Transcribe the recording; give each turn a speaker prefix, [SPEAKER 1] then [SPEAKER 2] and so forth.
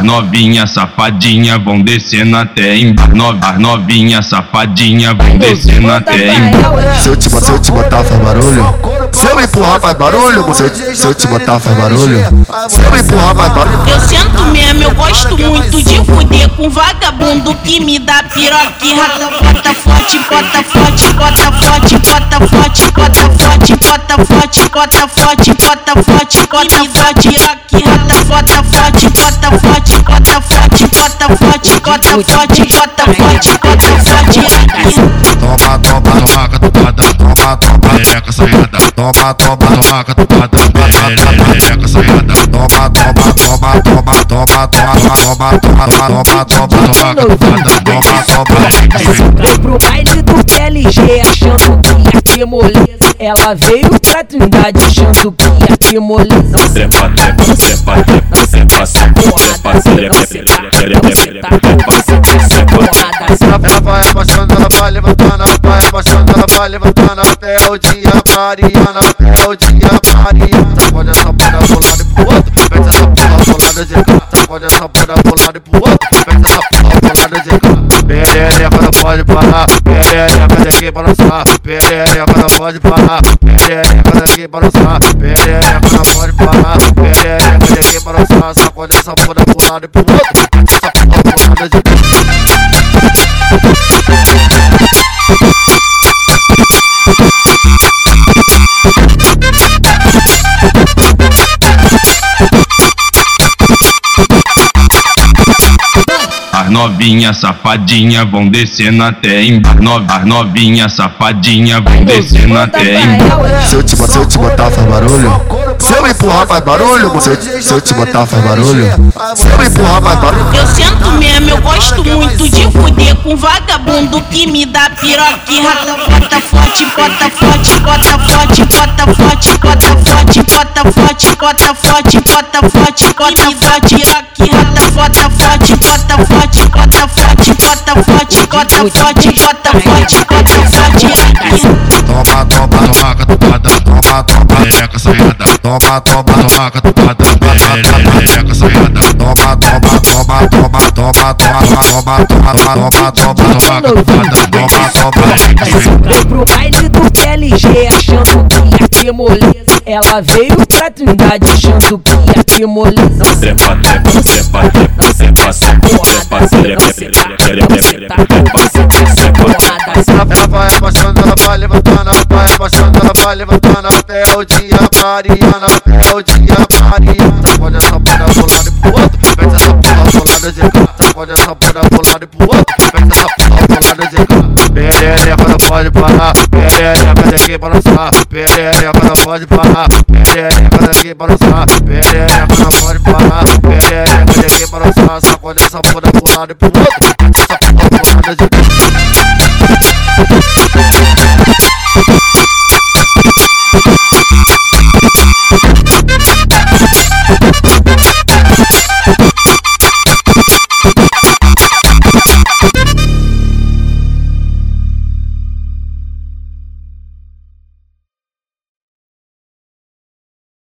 [SPEAKER 1] As novinha safadinha vão descendo até embaixo. As novinha safadinha vão descendo até embaixo.
[SPEAKER 2] Se eu te, se eu te botar faz barulho? Se eu empurrar faz barulho? Se eu, se eu te botar faz barulho? Se eu empurrar faz barulho?
[SPEAKER 3] Eu sento mesmo, eu gosto muito de fuder com vagabundo que me dá piroquinha. Bota forte, bota forte, bota forte, bota forte, bota forte, bota forte, bota forte, bota forte, bota forte, piroquinha. Bota forte, bota forte, bota forte, bota forte, bota forte, bota forte, bota forte,
[SPEAKER 4] Toma, toma, toma, catucada, toma, toma, pereca sonhada, toma, toma, toma, catucada, pereca sonhada, toma, toma, toma, toma, toma, toma, toma, toma, toma, toma, toma, catucada, toma, toma,
[SPEAKER 5] Foi pro baile do PLG achando que ia ter moleza. Ela veio pra Trindade achando que ia ter moleza.
[SPEAKER 1] Trepa, trepa, trepa, trepa, trepa, trepa, trepa, trepa,
[SPEAKER 4] Ela vai abaixando, ela vai levantando, ela vai abaixando, ela vai levantando até o dia Mariana, até o dia Mariana. Sacode essa bunda pro lado e pro outro, mete essa porra pro lado de cá. Sacode essa bunda pro lado e pro outro, mete essa porra pro lado de cá. Perereca não pode parar, perereca daqui pra dançar, perereca não pode parar, perereca daqui pra dançar, perereca não pode parar, perereca daqui pra dançar. Sacode essa bunda pro lado e pro outro, essa porra pro lado de
[SPEAKER 1] novinha safadinha vão descendo até embaixo. As novinha safadinha vão descendo até embaixo.
[SPEAKER 2] Se eu te, se eu te botar faz barulho? Se eu empurrar faz barulho? Se eu, se eu te botar faz barulho? Se eu empurrar faz barulho?
[SPEAKER 3] Eu sento mesmo, eu gosto muito de fuder com vagabundo que me dá piroquinha. Bota forte, bota forte, bota forte, bota forte, bota forte, bota forte, bota forte, bota forte, bota forte, piroquinha. Bota forte, bota forte, bota forte, bota forte, bota forte, bota forte, bota forte.
[SPEAKER 4] Toma, toma, toma, catucada, toma, toma, pereca sonhada, toma, toma, toma, catucada, pereca sonhada, toma, toma, toma, toma, toma, toma, toma, toma, toma, toma, toma, catucada, toma, toma, pereca sonhada.
[SPEAKER 5] Foi pro baile do PLG achando que ia ter moleza. Ela veio pra Trindade achando que ia ter moleza.
[SPEAKER 1] Trepa, trepa, trepa, trepa, trepa, trepa, trepa, trepa,
[SPEAKER 4] Ela vai abaixando, ela vai levantando, ela vai abaixando, ela vai levantando até o dia Mariana, até o dia Mariana. Sacode essa bunda pro lado e pro outro, mete essa porra pro lado de cá. Sacode essa bunda pro lado e pro outro, perereca daqui pra dançar, perereca não pode parar, perereca daqui pra dançar, perereca não pode parar, perereca daqui pra dançar. Sacode essa bunda pro lado e pro outro, essa porra pro lado de.